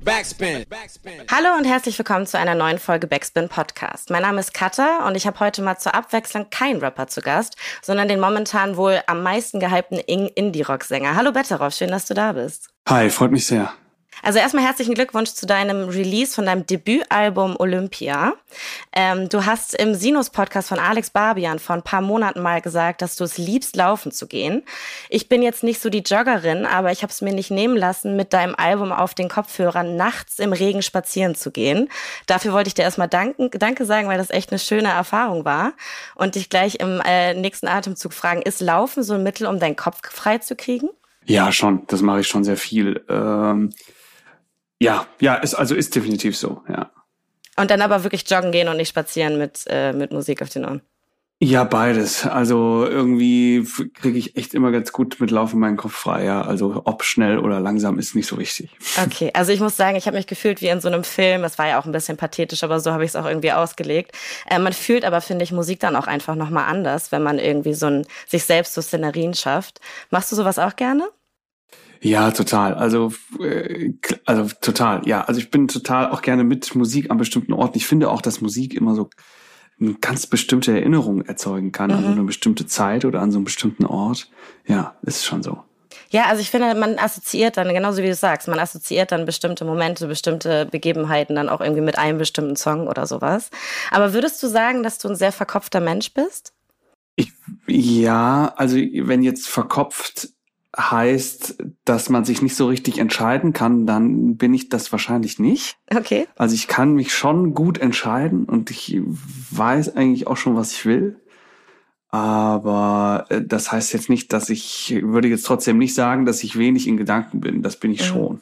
Backspin. Hallo und herzlich willkommen zu einer neuen Folge Backspin Podcast. Mein Name ist Katha und ich habe heute mal zur Abwechslung keinen Rapper zu Gast, sondern den momentan wohl am meisten gehypten Indie-Rock-Sänger. Hallo Betteroff, schön, dass du da bist. Hi, freut mich sehr. Also erstmal herzlichen Glückwunsch zu deinem Release von deinem Debütalbum Olympia. Ähm, du hast im Sinus-Podcast von Alex Barbian vor ein paar Monaten mal gesagt, dass du es liebst, laufen zu gehen. Ich bin jetzt nicht so die Joggerin, aber ich habe es mir nicht nehmen lassen, mit deinem Album auf den Kopfhörern nachts im Regen spazieren zu gehen. Dafür wollte ich dir erstmal danken, danke sagen, weil das echt eine schöne Erfahrung war. Und dich gleich im äh, nächsten Atemzug fragen, ist Laufen so ein Mittel, um deinen Kopf frei zu kriegen? Ja, schon. Das mache ich schon sehr viel. Ähm ja, ja, ist, also ist definitiv so, ja. Und dann aber wirklich joggen gehen und nicht spazieren mit, äh, mit Musik auf den Ohren. Ja, beides. Also irgendwie kriege ich echt immer ganz gut mit Laufen meinen Kopf frei. Ja. Also ob schnell oder langsam ist nicht so wichtig. Okay, also ich muss sagen, ich habe mich gefühlt wie in so einem Film. Es war ja auch ein bisschen pathetisch, aber so habe ich es auch irgendwie ausgelegt. Äh, man fühlt aber, finde ich, Musik dann auch einfach nochmal anders, wenn man irgendwie so ein, sich selbst so Szenerien schafft. Machst du sowas auch gerne? Ja, total. Also, äh, also total. Ja, also ich bin total auch gerne mit Musik an bestimmten Orten. Ich finde auch, dass Musik immer so eine ganz bestimmte Erinnerung erzeugen kann mhm. an so eine bestimmte Zeit oder an so einem bestimmten Ort. Ja, ist schon so. Ja, also ich finde, man assoziiert dann, genauso wie du sagst, man assoziiert dann bestimmte Momente, bestimmte Begebenheiten dann auch irgendwie mit einem bestimmten Song oder sowas. Aber würdest du sagen, dass du ein sehr verkopfter Mensch bist? Ich, ja, also wenn jetzt verkopft heißt, dass man sich nicht so richtig entscheiden kann, dann bin ich das wahrscheinlich nicht. Okay. Also ich kann mich schon gut entscheiden und ich weiß eigentlich auch schon, was ich will. Aber äh, das heißt jetzt nicht, dass ich würde jetzt trotzdem nicht sagen, dass ich wenig in Gedanken bin. Das bin ich mhm. schon.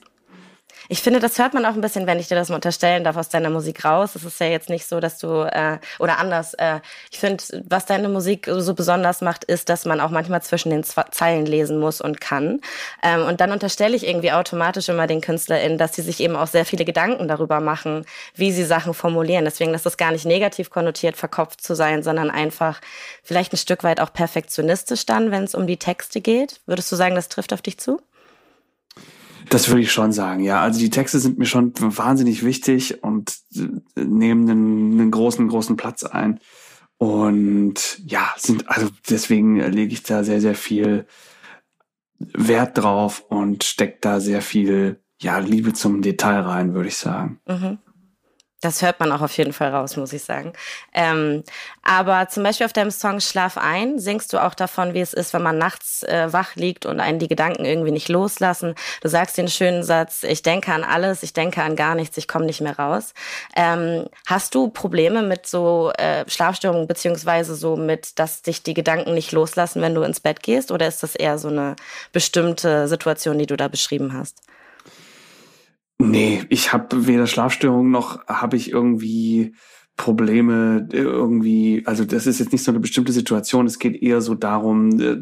Ich finde, das hört man auch ein bisschen, wenn ich dir das mal unterstellen darf, aus deiner Musik raus. Es ist ja jetzt nicht so, dass du, äh, oder anders, äh, ich finde, was deine Musik so besonders macht, ist, dass man auch manchmal zwischen den Zeilen lesen muss und kann. Ähm, und dann unterstelle ich irgendwie automatisch immer den KünstlerInnen, dass sie sich eben auch sehr viele Gedanken darüber machen, wie sie Sachen formulieren. Deswegen ist das gar nicht negativ konnotiert, verkopft zu sein, sondern einfach vielleicht ein Stück weit auch perfektionistisch dann, wenn es um die Texte geht. Würdest du sagen, das trifft auf dich zu? Das würde ich schon sagen, ja. Also die Texte sind mir schon wahnsinnig wichtig und äh, nehmen einen, einen großen, großen Platz ein. Und ja, sind, also deswegen lege ich da sehr, sehr viel Wert drauf und steckt da sehr viel, ja, Liebe zum Detail rein, würde ich sagen. Mhm. Das hört man auch auf jeden Fall raus, muss ich sagen. Ähm, aber zum Beispiel auf deinem Song Schlaf ein singst du auch davon, wie es ist, wenn man nachts äh, wach liegt und einen die Gedanken irgendwie nicht loslassen. Du sagst den schönen Satz, ich denke an alles, ich denke an gar nichts, ich komme nicht mehr raus. Ähm, hast du Probleme mit so äh, Schlafstörungen beziehungsweise so mit, dass dich die Gedanken nicht loslassen, wenn du ins Bett gehst? Oder ist das eher so eine bestimmte Situation, die du da beschrieben hast? Nee, ich habe weder Schlafstörungen noch habe ich irgendwie Probleme irgendwie, also das ist jetzt nicht so eine bestimmte Situation, es geht eher so darum, äh,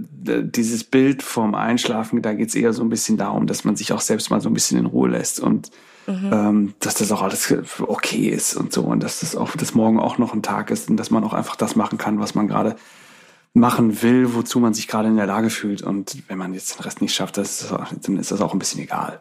dieses Bild vorm Einschlafen, da geht es eher so ein bisschen darum, dass man sich auch selbst mal so ein bisschen in Ruhe lässt und mhm. ähm, dass das auch alles okay ist und so und dass das auch, dass morgen auch noch ein Tag ist und dass man auch einfach das machen kann, was man gerade machen will, wozu man sich gerade in der Lage fühlt und wenn man jetzt den Rest nicht schafft, das dann ist das auch ein bisschen egal.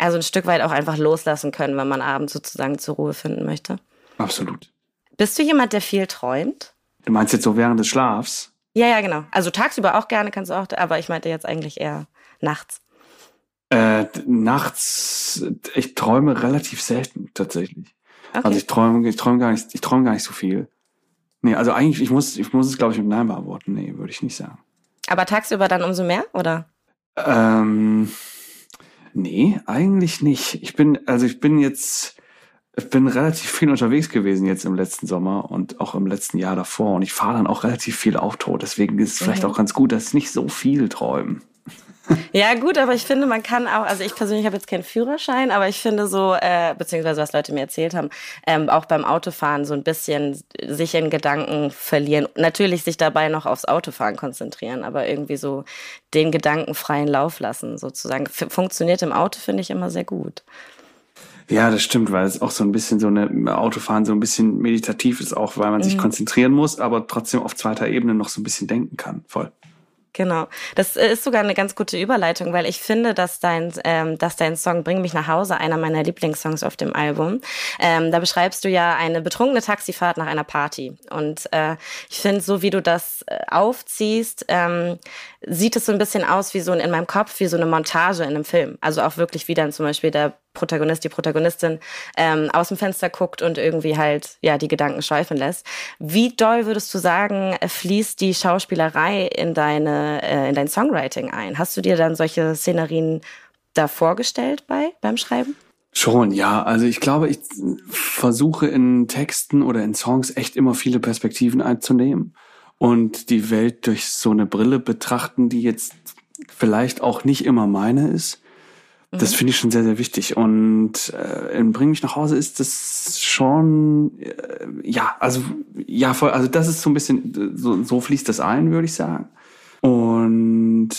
Also ein Stück weit auch einfach loslassen können, wenn man abends sozusagen zur Ruhe finden möchte. Absolut. Bist du jemand, der viel träumt? Du meinst jetzt so während des Schlafs? Ja, ja, genau. Also tagsüber auch gerne kannst du auch, aber ich meinte jetzt eigentlich eher nachts. Äh, nachts, ich träume relativ selten tatsächlich. Okay. Also ich träume, ich träume gar nicht, ich träume gar nicht so viel. Nee, also eigentlich, ich muss, ich muss es, glaube ich, mit Nein beantworten. Nee, würde ich nicht sagen. Aber tagsüber dann umso mehr, oder? Ähm, Nee, eigentlich nicht. Ich bin, also ich bin jetzt, ich bin relativ viel unterwegs gewesen jetzt im letzten Sommer und auch im letzten Jahr davor. Und ich fahre dann auch relativ viel Auto. Deswegen ist es mhm. vielleicht auch ganz gut, dass nicht so viel träumen. Ja, gut, aber ich finde, man kann auch, also ich persönlich habe jetzt keinen Führerschein, aber ich finde so, äh, beziehungsweise was Leute mir erzählt haben, ähm, auch beim Autofahren so ein bisschen sich in Gedanken verlieren. Natürlich sich dabei noch aufs Autofahren konzentrieren, aber irgendwie so den Gedanken freien Lauf lassen, sozusagen. Funktioniert im Auto, finde ich immer sehr gut. Ja, das stimmt, weil es auch so ein bisschen so eine Autofahren so ein bisschen meditativ ist, auch weil man sich mhm. konzentrieren muss, aber trotzdem auf zweiter Ebene noch so ein bisschen denken kann. Voll. Genau. Das ist sogar eine ganz gute Überleitung, weil ich finde, dass dein, ähm, dass dein Song Bring mich nach Hause einer meiner Lieblingssongs auf dem Album. Ähm, da beschreibst du ja eine betrunkene Taxifahrt nach einer Party. Und äh, ich finde, so wie du das äh, aufziehst, ähm, sieht es so ein bisschen aus wie so ein, in meinem Kopf wie so eine Montage in einem Film. Also auch wirklich wie dann zum Beispiel der Protagonist, die Protagonistin ähm, aus dem Fenster guckt und irgendwie halt ja die Gedanken schweifen lässt. Wie doll würdest du sagen, fließt die Schauspielerei in deine äh, in dein Songwriting ein? Hast du dir dann solche Szenerien da vorgestellt bei beim Schreiben? Schon, ja. Also ich glaube, ich versuche in Texten oder in Songs echt immer viele Perspektiven einzunehmen und die Welt durch so eine Brille betrachten, die jetzt vielleicht auch nicht immer meine ist. Das mhm. finde ich schon sehr, sehr wichtig. Und äh, in Bring mich nach Hause ist das schon, äh, ja, also, ja, voll, also das ist so ein bisschen, so, so fließt das ein, würde ich sagen. Und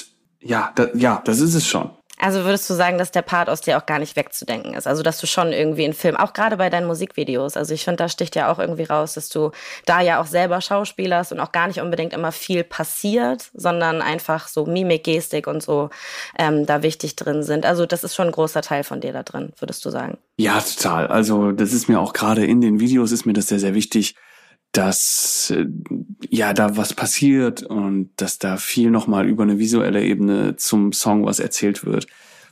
ja, da, ja, das ist es schon. Also würdest du sagen, dass der Part aus dir auch gar nicht wegzudenken ist? Also dass du schon irgendwie in Film, auch gerade bei deinen Musikvideos, also ich finde, da sticht ja auch irgendwie raus, dass du da ja auch selber Schauspielerst und auch gar nicht unbedingt immer viel passiert, sondern einfach so Mimik, Gestik und so ähm, da wichtig drin sind. Also das ist schon ein großer Teil von dir da drin, würdest du sagen? Ja, total. Also das ist mir auch gerade in den Videos ist mir das sehr, sehr wichtig dass äh, ja da was passiert und dass da viel nochmal über eine visuelle Ebene zum Song was erzählt wird.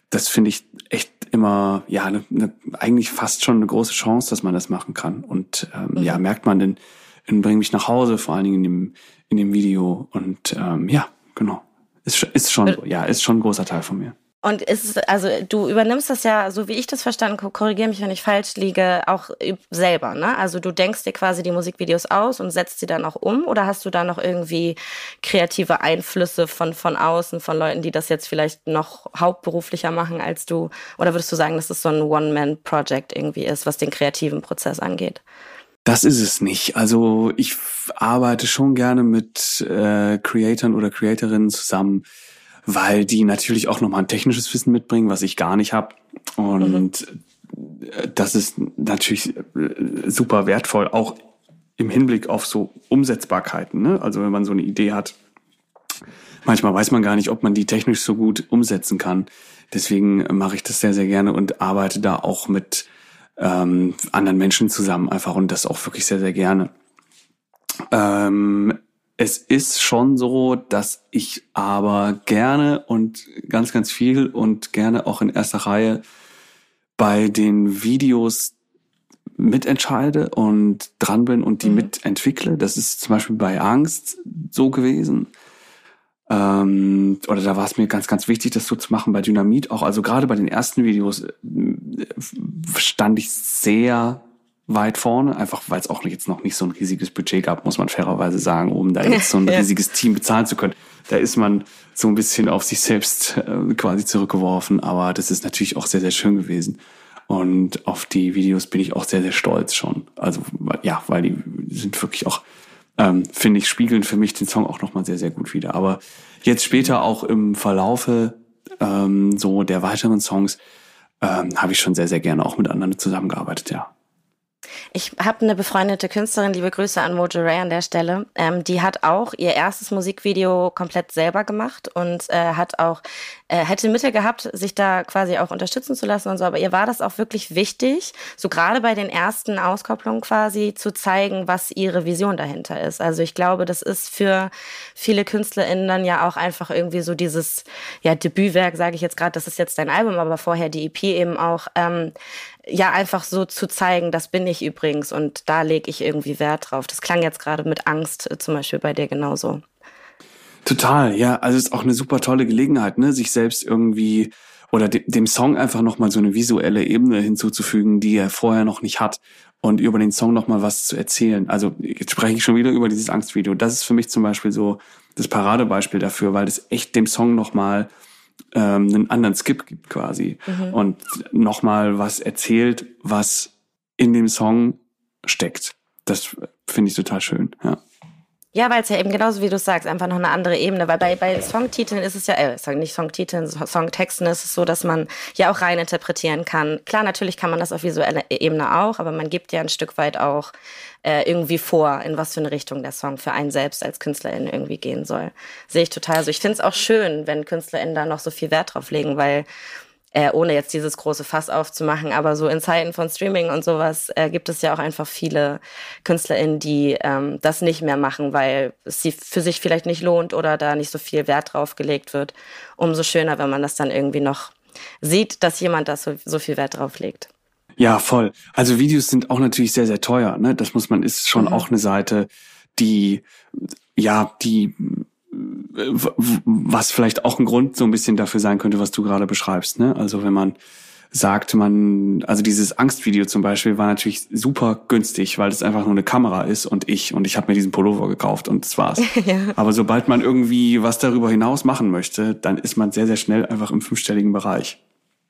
Das finde ich echt immer, ja, eine, eine, eigentlich fast schon eine große Chance, dass man das machen kann. Und ähm, mhm. ja, merkt man in, in Bring mich nach Hause, vor allen Dingen in dem, in dem Video. Und ähm, ja, genau. Ist, ist schon, ja, ist schon ein großer Teil von mir. Und ist also du übernimmst das ja, so wie ich das verstanden, korrigiere mich, wenn ich falsch liege, auch selber, ne? Also du denkst dir quasi die Musikvideos aus und setzt sie dann auch um oder hast du da noch irgendwie kreative Einflüsse von, von außen, von Leuten, die das jetzt vielleicht noch hauptberuflicher machen als du? Oder würdest du sagen, dass es so ein One-Man-Project irgendwie ist, was den kreativen Prozess angeht? Das ist es nicht. Also ich arbeite schon gerne mit äh, Creatoren oder Creatorinnen zusammen, weil die natürlich auch nochmal ein technisches Wissen mitbringen, was ich gar nicht habe. Und mhm. das ist natürlich äh, super wertvoll, auch im Hinblick auf so Umsetzbarkeiten. Ne? Also wenn man so eine Idee hat, manchmal weiß man gar nicht, ob man die technisch so gut umsetzen kann. Deswegen mache ich das sehr, sehr gerne und arbeite da auch mit ähm, anderen Menschen zusammen einfach und das auch wirklich sehr, sehr gerne. Ähm, es ist schon so, dass ich aber gerne und ganz, ganz viel und gerne auch in erster Reihe bei den Videos mitentscheide und dran bin und die mhm. mitentwickle. Das ist zum Beispiel bei Angst so gewesen. Ähm, oder da war es mir ganz, ganz wichtig, das so zu machen bei Dynamit auch. Also gerade bei den ersten Videos äh, stand ich sehr weit vorne, einfach weil es auch jetzt noch nicht so ein riesiges Budget gab, muss man fairerweise sagen, um da jetzt so ein riesiges Team bezahlen zu können. Da ist man so ein bisschen auf sich selbst äh, quasi zurückgeworfen, aber das ist natürlich auch sehr, sehr schön gewesen. Und auf die Videos bin ich auch sehr, sehr stolz schon. Also ja, weil die sind wirklich auch, ähm, finde ich, spiegeln für mich den Song auch nochmal sehr, sehr gut wieder. Aber jetzt später auch im Verlaufe ähm, so der weiteren Songs ähm, habe ich schon sehr, sehr gerne auch mit anderen zusammengearbeitet, ja. Ich habe eine befreundete Künstlerin, liebe Grüße an Mojo Ray an der Stelle. Ähm, die hat auch ihr erstes Musikvideo komplett selber gemacht und äh, hat auch äh, hätte Mittel gehabt, sich da quasi auch unterstützen zu lassen und so. Aber ihr war das auch wirklich wichtig, so gerade bei den ersten Auskopplungen quasi zu zeigen, was ihre Vision dahinter ist. Also ich glaube, das ist für viele KünstlerInnen dann ja auch einfach irgendwie so dieses ja Debütwerk, sage ich jetzt gerade. Das ist jetzt dein Album, aber vorher die EP eben auch. Ähm, ja einfach so zu zeigen, das bin ich übrigens und da lege ich irgendwie Wert drauf. Das klang jetzt gerade mit Angst äh, zum Beispiel bei dir genauso. Total, ja. Also es ist auch eine super tolle Gelegenheit, ne, sich selbst irgendwie oder de dem Song einfach nochmal so eine visuelle Ebene hinzuzufügen, die er vorher noch nicht hat und über den Song nochmal was zu erzählen. Also jetzt spreche ich schon wieder über dieses Angstvideo. Das ist für mich zum Beispiel so das Paradebeispiel dafür, weil das echt dem Song nochmal ähm, einen anderen Skip gibt quasi mhm. und nochmal was erzählt, was in dem Song steckt. Das finde ich total schön, ja. Ja, weil es ja eben genauso wie du sagst, einfach noch eine andere Ebene. Weil bei, bei Songtiteln ist es ja, äh, nicht Songtiteln, Songtexten ist es so, dass man ja auch rein interpretieren kann. Klar, natürlich kann man das auf visueller Ebene auch, aber man gibt ja ein Stück weit auch äh, irgendwie vor, in was für eine Richtung der Song für einen selbst als Künstlerin irgendwie gehen soll. Sehe ich total. Also ich finde es auch schön, wenn KünstlerInnen da noch so viel Wert drauf legen, weil äh, ohne jetzt dieses große Fass aufzumachen, aber so in Zeiten von Streaming und sowas äh, gibt es ja auch einfach viele KünstlerInnen, die ähm, das nicht mehr machen, weil es sie für sich vielleicht nicht lohnt oder da nicht so viel Wert drauf gelegt wird. Umso schöner, wenn man das dann irgendwie noch sieht, dass jemand da so, so viel Wert drauf legt. Ja, voll. Also Videos sind auch natürlich sehr, sehr teuer. Ne? Das muss man, ist schon mhm. auch eine Seite, die, ja, die was vielleicht auch ein Grund so ein bisschen dafür sein könnte, was du gerade beschreibst. Ne? Also wenn man sagt, man, also dieses Angstvideo zum Beispiel war natürlich super günstig, weil es einfach nur eine Kamera ist und ich und ich habe mir diesen Pullover gekauft und das war's. ja. Aber sobald man irgendwie was darüber hinaus machen möchte, dann ist man sehr, sehr schnell einfach im fünfstelligen Bereich.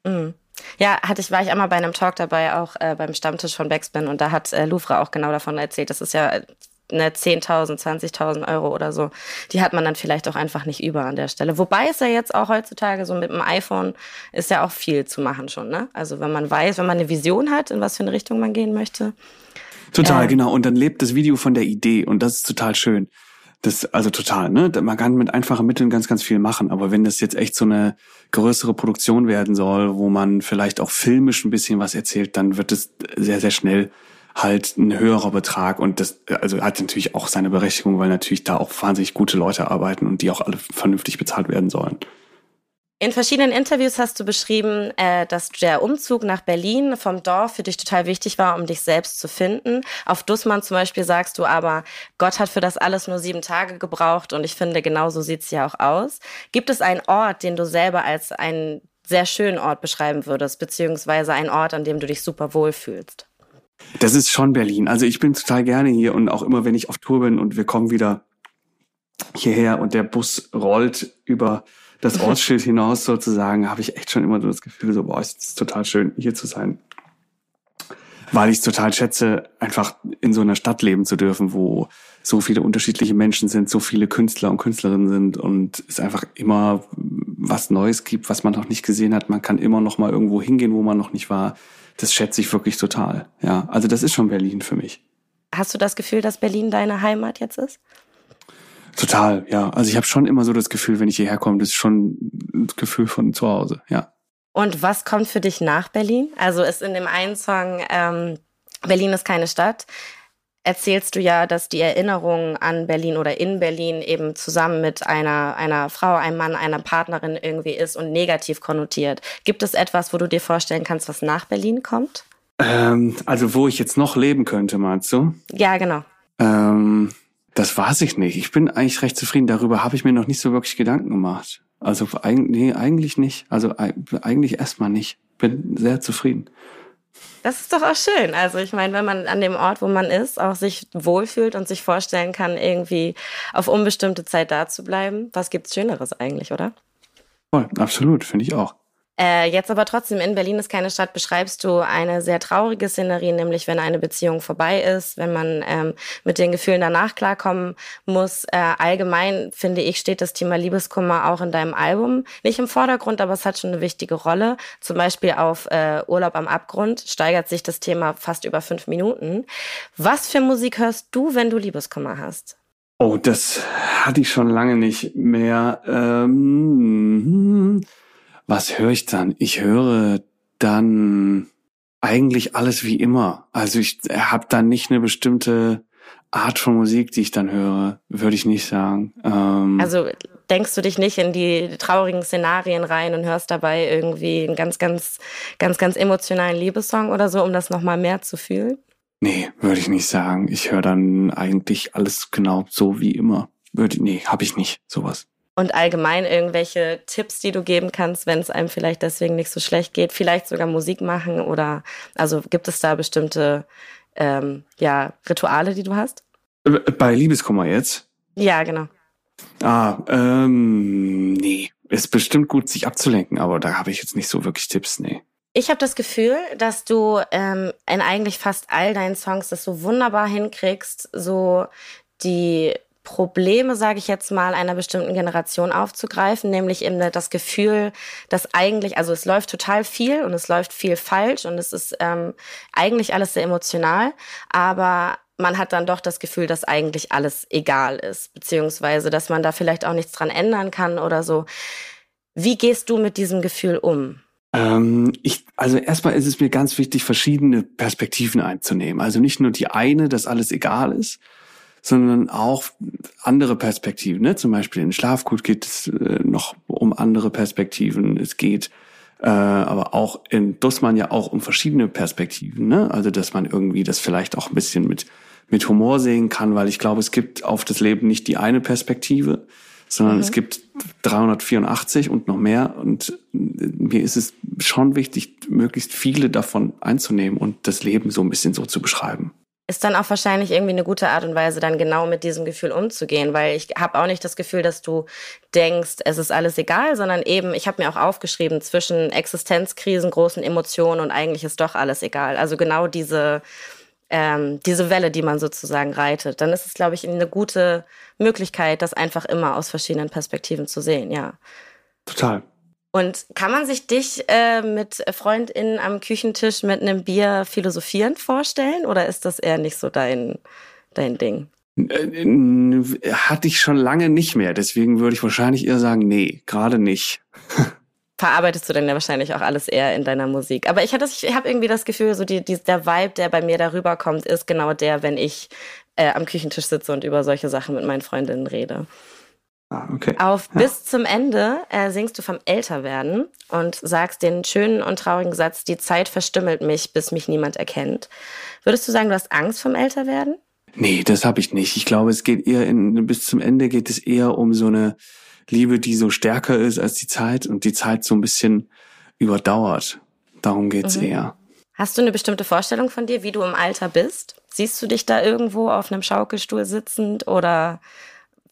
Mhm. Ja, hatte ich, war ich einmal bei einem Talk dabei, auch äh, beim Stammtisch von Backspin und da hat äh, Louvre auch genau davon erzählt. Das ist ja ne, 10.000, 20.000 Euro oder so, die hat man dann vielleicht auch einfach nicht über an der Stelle. Wobei es ja jetzt auch heutzutage so mit dem iPhone ist ja auch viel zu machen schon, ne? Also wenn man weiß, wenn man eine Vision hat, in was für eine Richtung man gehen möchte. Total, äh, genau. Und dann lebt das Video von der Idee und das ist total schön. Das, also total, ne? Man kann mit einfachen Mitteln ganz, ganz viel machen. Aber wenn das jetzt echt so eine größere Produktion werden soll, wo man vielleicht auch filmisch ein bisschen was erzählt, dann wird es sehr, sehr schnell halt ein höherer Betrag und das also hat natürlich auch seine Berechtigung, weil natürlich da auch wahnsinnig gute Leute arbeiten und die auch alle vernünftig bezahlt werden sollen. In verschiedenen Interviews hast du beschrieben, äh, dass der Umzug nach Berlin vom Dorf für dich total wichtig war, um dich selbst zu finden. Auf Dussmann zum Beispiel sagst du aber, Gott hat für das alles nur sieben Tage gebraucht und ich finde, genau so sieht's ja auch aus. Gibt es einen Ort, den du selber als einen sehr schönen Ort beschreiben würdest, beziehungsweise einen Ort, an dem du dich super wohlfühlst? Das ist schon Berlin. Also ich bin total gerne hier und auch immer, wenn ich auf Tour bin und wir kommen wieder hierher und der Bus rollt über das Ortsschild hinaus sozusagen, habe ich echt schon immer so das Gefühl, so, boah, es ist total schön, hier zu sein. Weil ich es total schätze, einfach in so einer Stadt leben zu dürfen, wo so viele unterschiedliche Menschen sind, so viele Künstler und Künstlerinnen sind und es einfach immer was Neues gibt, was man noch nicht gesehen hat. Man kann immer noch mal irgendwo hingehen, wo man noch nicht war das schätze ich wirklich total. Ja, also das ist schon Berlin für mich. Hast du das Gefühl, dass Berlin deine Heimat jetzt ist? Total, ja. Also ich habe schon immer so das Gefühl, wenn ich hierher komme, das ist schon das Gefühl von zu Hause, ja. Und was kommt für dich nach Berlin? Also ist in dem einen Song ähm, Berlin ist keine Stadt erzählst du ja, dass die Erinnerung an Berlin oder in Berlin eben zusammen mit einer, einer Frau, einem Mann, einer Partnerin irgendwie ist und negativ konnotiert. Gibt es etwas, wo du dir vorstellen kannst, was nach Berlin kommt? Ähm, also wo ich jetzt noch leben könnte, meinst du? Ja, genau. Ähm, das weiß ich nicht. Ich bin eigentlich recht zufrieden. Darüber habe ich mir noch nicht so wirklich Gedanken gemacht. Also nee, eigentlich nicht. Also eigentlich erstmal nicht. Bin sehr zufrieden. Das ist doch auch schön. Also ich meine, wenn man an dem Ort, wo man ist, auch sich wohlfühlt und sich vorstellen kann, irgendwie auf unbestimmte Zeit da zu bleiben, was gibt's Schöneres eigentlich, oder? Voll, absolut, finde ich auch. Äh, jetzt aber trotzdem, in Berlin ist keine Stadt, beschreibst du eine sehr traurige Szenerie, nämlich wenn eine Beziehung vorbei ist, wenn man ähm, mit den Gefühlen danach klarkommen muss. Äh, allgemein, finde ich, steht das Thema Liebeskummer auch in deinem Album. Nicht im Vordergrund, aber es hat schon eine wichtige Rolle. Zum Beispiel auf äh, Urlaub am Abgrund steigert sich das Thema fast über fünf Minuten. Was für Musik hörst du, wenn du Liebeskummer hast? Oh, das hatte ich schon lange nicht mehr. Ähm, was höre ich dann? Ich höre dann eigentlich alles wie immer. Also ich habe dann nicht eine bestimmte Art von Musik, die ich dann höre, würde ich nicht sagen. Ähm also denkst du dich nicht in die traurigen Szenarien rein und hörst dabei irgendwie einen ganz, ganz, ganz, ganz emotionalen Liebessong oder so, um das nochmal mehr zu fühlen? Nee, würde ich nicht sagen. Ich höre dann eigentlich alles genau so wie immer. Würde, nee, habe ich nicht, sowas und allgemein irgendwelche Tipps, die du geben kannst, wenn es einem vielleicht deswegen nicht so schlecht geht, vielleicht sogar Musik machen oder also gibt es da bestimmte ähm, ja, Rituale, die du hast? Bei Liebeskummer jetzt? Ja, genau. Ah, ähm, nee. Ist bestimmt gut, sich abzulenken, aber da habe ich jetzt nicht so wirklich Tipps, nee. Ich habe das Gefühl, dass du ähm, in eigentlich fast all deinen Songs das so wunderbar hinkriegst, so die Probleme, sage ich jetzt mal, einer bestimmten Generation aufzugreifen, nämlich eben das Gefühl, dass eigentlich, also es läuft total viel und es läuft viel falsch und es ist ähm, eigentlich alles sehr emotional, aber man hat dann doch das Gefühl, dass eigentlich alles egal ist, beziehungsweise dass man da vielleicht auch nichts dran ändern kann oder so. Wie gehst du mit diesem Gefühl um? Ähm, ich, also erstmal ist es mir ganz wichtig, verschiedene Perspektiven einzunehmen. Also nicht nur die eine, dass alles egal ist, sondern auch andere Perspektiven. Ne? Zum Beispiel in Schlafgut geht es äh, noch um andere Perspektiven. Es geht äh, aber auch in Dussmann ja auch um verschiedene Perspektiven. Ne? Also dass man irgendwie das vielleicht auch ein bisschen mit mit Humor sehen kann, weil ich glaube, es gibt auf das Leben nicht die eine Perspektive, sondern mhm. es gibt 384 und noch mehr. Und mir ist es schon wichtig, möglichst viele davon einzunehmen und das Leben so ein bisschen so zu beschreiben ist dann auch wahrscheinlich irgendwie eine gute Art und Weise, dann genau mit diesem Gefühl umzugehen, weil ich habe auch nicht das Gefühl, dass du denkst, es ist alles egal, sondern eben, ich habe mir auch aufgeschrieben, zwischen Existenzkrisen, großen Emotionen und eigentlich ist doch alles egal. Also genau diese, ähm, diese Welle, die man sozusagen reitet, dann ist es, glaube ich, eine gute Möglichkeit, das einfach immer aus verschiedenen Perspektiven zu sehen, ja. Total. Und kann man sich dich äh, mit FreundInnen am Küchentisch mit einem Bier philosophieren vorstellen oder ist das eher nicht so dein, dein Ding? Äh, hatte ich schon lange nicht mehr, deswegen würde ich wahrscheinlich eher sagen, nee, gerade nicht. Verarbeitest du denn ja wahrscheinlich auch alles eher in deiner Musik. Aber ich, ich habe irgendwie das Gefühl, so die, die, der Vibe, der bei mir darüber kommt, ist genau der, wenn ich äh, am Küchentisch sitze und über solche Sachen mit meinen Freundinnen rede. Ah, okay. Auf ja. bis zum Ende äh, singst du vom Älterwerden und sagst den schönen und traurigen Satz, die Zeit verstümmelt mich, bis mich niemand erkennt. Würdest du sagen, du hast Angst vom Älterwerden? Nee, das habe ich nicht. Ich glaube, es geht eher in, bis zum Ende geht es eher um so eine Liebe, die so stärker ist als die Zeit und die Zeit so ein bisschen überdauert. Darum geht's mhm. eher. Hast du eine bestimmte Vorstellung von dir, wie du im Alter bist? Siehst du dich da irgendwo auf einem Schaukelstuhl sitzend oder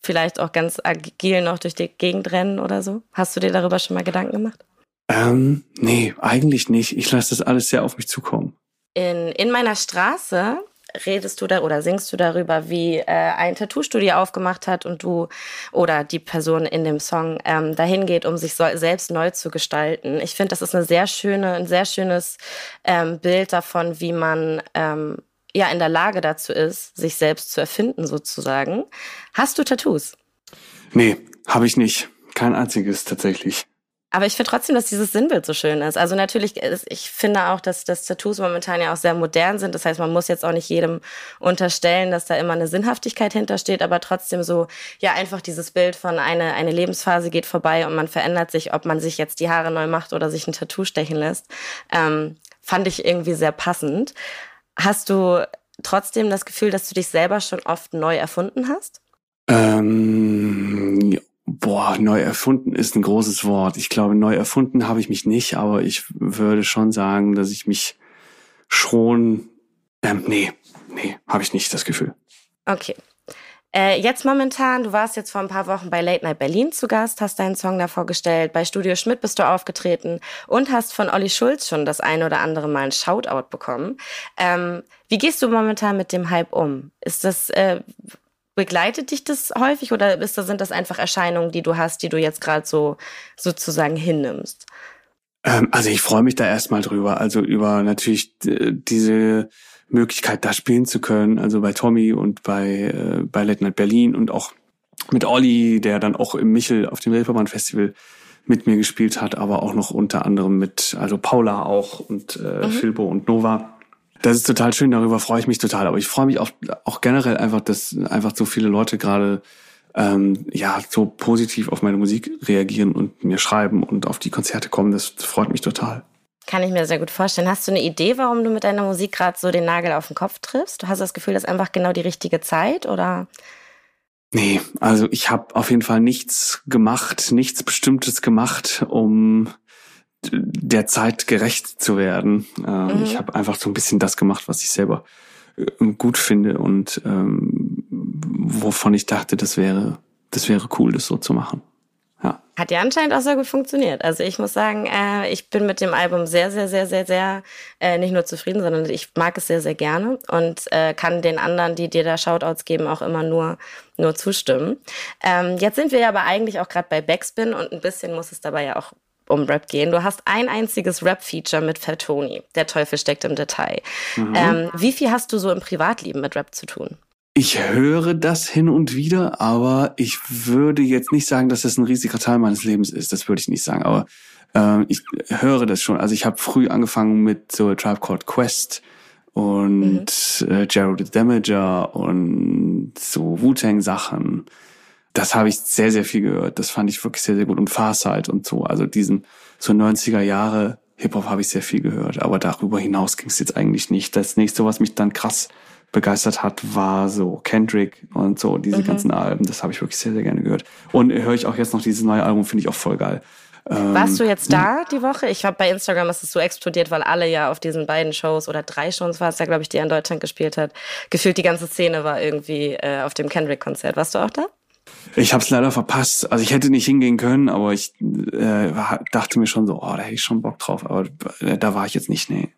vielleicht auch ganz agil noch durch die Gegend rennen oder so? Hast du dir darüber schon mal Gedanken gemacht? Ähm, nee, eigentlich nicht. Ich lasse das alles sehr auf mich zukommen. In, in meiner Straße redest du da oder singst du darüber, wie äh, ein Tattoo-Studio aufgemacht hat und du oder die Person in dem Song ähm, dahin geht, um sich so, selbst neu zu gestalten. Ich finde, das ist eine sehr schöne, ein sehr schönes ähm, Bild davon, wie man ähm, ja in der Lage dazu ist, sich selbst zu erfinden sozusagen. Hast du Tattoos? Nee, habe ich nicht. Kein einziges tatsächlich. Aber ich finde trotzdem, dass dieses Sinnbild so schön ist. Also natürlich, ich finde auch, dass, dass Tattoos momentan ja auch sehr modern sind. Das heißt, man muss jetzt auch nicht jedem unterstellen, dass da immer eine Sinnhaftigkeit hintersteht, aber trotzdem so, ja, einfach dieses Bild von eine, eine Lebensphase geht vorbei und man verändert sich, ob man sich jetzt die Haare neu macht oder sich ein Tattoo stechen lässt, ähm, fand ich irgendwie sehr passend. Hast du trotzdem das Gefühl, dass du dich selber schon oft neu erfunden hast? Ähm, boah, neu erfunden ist ein großes Wort. Ich glaube, neu erfunden habe ich mich nicht, aber ich würde schon sagen, dass ich mich schon, ähm, nee, nee, habe ich nicht das Gefühl. Okay. Äh, jetzt momentan, du warst jetzt vor ein paar Wochen bei Late Night Berlin zu Gast, hast deinen Song da vorgestellt, bei Studio Schmidt bist du aufgetreten und hast von Olli Schulz schon das ein oder andere Mal ein Shoutout bekommen. Ähm, wie gehst du momentan mit dem Hype um? Ist das, äh, begleitet dich das häufig oder ist sind das einfach Erscheinungen, die du hast, die du jetzt gerade so sozusagen hinnimmst? Ähm, also ich freue mich da erstmal drüber, also über natürlich äh, diese Möglichkeit, da spielen zu können. Also bei Tommy und bei, äh, bei Late Night Berlin und auch mit Olli, der dann auch im Michel auf dem Reeperbahn Festival mit mir gespielt hat, aber auch noch unter anderem mit, also Paula auch und äh, mhm. Philbo und Nova. Das ist total schön, darüber freue ich mich total. Aber ich freue mich auch, auch generell einfach, dass einfach so viele Leute gerade ähm, ja so positiv auf meine Musik reagieren und mir schreiben und auf die Konzerte kommen. Das freut mich total. Kann ich mir sehr gut vorstellen. Hast du eine Idee, warum du mit deiner Musik gerade so den Nagel auf den Kopf triffst? Du hast das Gefühl, das ist einfach genau die richtige Zeit oder? Nee, also ich habe auf jeden Fall nichts gemacht, nichts Bestimmtes gemacht, um der Zeit gerecht zu werden. Ähm, mhm. Ich habe einfach so ein bisschen das gemacht, was ich selber äh, gut finde und ähm, wovon ich dachte, das wäre, das wäre cool, das so zu machen. Ja. Hat ja anscheinend auch sehr gut funktioniert. Also ich muss sagen, äh, ich bin mit dem Album sehr, sehr, sehr, sehr, sehr äh, nicht nur zufrieden, sondern ich mag es sehr, sehr gerne und äh, kann den anderen, die dir da Shoutouts geben, auch immer nur, nur zustimmen. Ähm, jetzt sind wir ja aber eigentlich auch gerade bei Backspin und ein bisschen muss es dabei ja auch um Rap gehen. Du hast ein einziges Rap-Feature mit Fat Tony. Der Teufel steckt im Detail. Mhm. Ähm, wie viel hast du so im Privatleben mit Rap zu tun? Ich höre das hin und wieder, aber ich würde jetzt nicht sagen, dass das ein riesiger Teil meines Lebens ist. Das würde ich nicht sagen. Aber äh, ich höre das schon. Also ich habe früh angefangen mit so Tribe Called Quest und mhm. äh, Gerald the Damager und so Wu-Tang Sachen. Das habe ich sehr, sehr viel gehört. Das fand ich wirklich sehr, sehr gut. Und Farsight und so. Also diesen so 90er Jahre Hip-Hop habe ich sehr viel gehört. Aber darüber hinaus ging es jetzt eigentlich nicht. Das nächste, was mich dann krass begeistert hat, war so Kendrick und so diese mhm. ganzen Alben. Das habe ich wirklich sehr, sehr gerne gehört. Und höre ich auch jetzt noch dieses neue Album, finde ich auch voll geil. Warst du ähm, jetzt da die Woche? Ich habe bei Instagram ist es so explodiert, weil alle ja auf diesen beiden Shows oder drei Shows war es ja, glaube ich, die er in Deutschland gespielt hat. Gefühlt die ganze Szene war irgendwie äh, auf dem Kendrick-Konzert. Warst du auch da? Ich habe es leider verpasst. Also ich hätte nicht hingehen können, aber ich äh, dachte mir schon so, oh, da hätte ich schon Bock drauf. Aber äh, da war ich jetzt nicht, nee.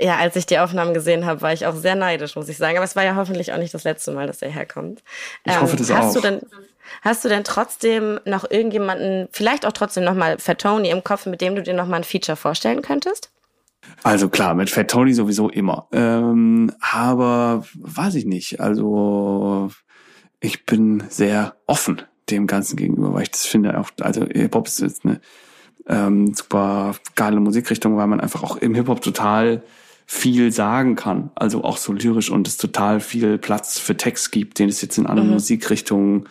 Ja, als ich die Aufnahmen gesehen habe, war ich auch sehr neidisch, muss ich sagen. Aber es war ja hoffentlich auch nicht das letzte Mal, dass er herkommt. Ich ähm, hoffe das hast auch. Du denn, hast du denn trotzdem noch irgendjemanden, vielleicht auch trotzdem nochmal Fat Tony im Kopf, mit dem du dir nochmal ein Feature vorstellen könntest? Also klar, mit Fat Tony sowieso immer. Ähm, aber weiß ich nicht. Also ich bin sehr offen dem Ganzen gegenüber, weil ich das finde auch, also Hip-Hop ist jetzt eine ähm, super geile Musikrichtung, weil man einfach auch im Hip-Hop total viel sagen kann. Also auch so lyrisch und es total viel Platz für Text gibt, den es jetzt in anderen mhm. Musikrichtungen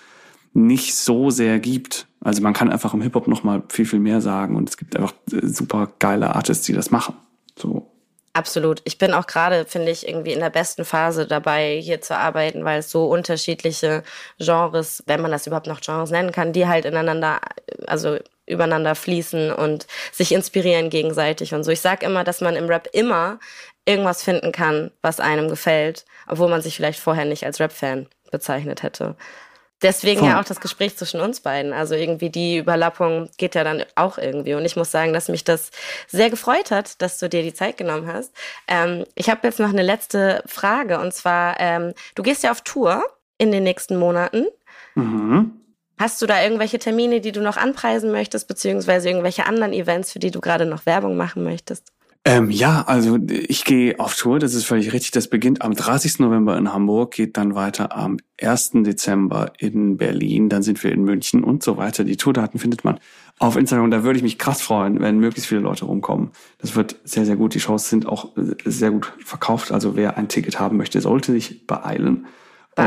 nicht so sehr gibt. Also man kann einfach im Hip-Hop noch mal viel, viel mehr sagen und es gibt einfach äh, super geile Artists, die das machen. So. Absolut. Ich bin auch gerade, finde ich, irgendwie in der besten Phase dabei, hier zu arbeiten, weil es so unterschiedliche Genres, wenn man das überhaupt noch Genres nennen kann, die halt ineinander, also übereinander fließen und sich inspirieren gegenseitig und so. Ich sag immer, dass man im Rap immer irgendwas finden kann, was einem gefällt, obwohl man sich vielleicht vorher nicht als Rap-Fan bezeichnet hätte. Deswegen Voll. ja auch das Gespräch zwischen uns beiden. Also irgendwie die Überlappung geht ja dann auch irgendwie. Und ich muss sagen, dass mich das sehr gefreut hat, dass du dir die Zeit genommen hast. Ähm, ich habe jetzt noch eine letzte Frage. Und zwar, ähm, du gehst ja auf Tour in den nächsten Monaten. Mhm. Hast du da irgendwelche Termine, die du noch anpreisen möchtest, beziehungsweise irgendwelche anderen Events, für die du gerade noch Werbung machen möchtest? Ähm, ja, also ich gehe auf Tour, das ist völlig richtig. Das beginnt am 30. November in Hamburg, geht dann weiter am 1. Dezember in Berlin, dann sind wir in München und so weiter. Die Tourdaten findet man auf Instagram. Da würde ich mich krass freuen, wenn möglichst viele Leute rumkommen. Das wird sehr, sehr gut. Die Shows sind auch sehr gut verkauft. Also wer ein Ticket haben möchte, sollte sich beeilen.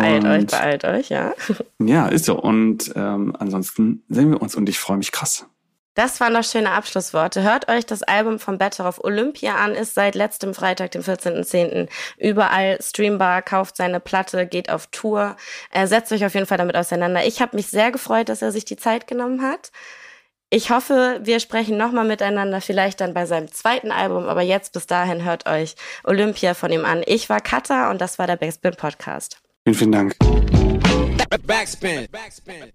Beeilt und, euch, beeilt euch, ja. Ja, ist so. Und ähm, ansonsten sehen wir uns und ich freue mich krass. Das waren doch schöne Abschlussworte. Hört euch das Album von Better of Olympia an, ist seit letztem Freitag, dem 14.10. überall streambar, kauft seine Platte, geht auf Tour, äh, setzt euch auf jeden Fall damit auseinander. Ich habe mich sehr gefreut, dass er sich die Zeit genommen hat. Ich hoffe, wir sprechen nochmal miteinander, vielleicht dann bei seinem zweiten Album, aber jetzt bis dahin hört euch Olympia von ihm an. Ich war Katha und das war der Backspin Podcast. Vielen, vielen Dank. Backspin. Backspin.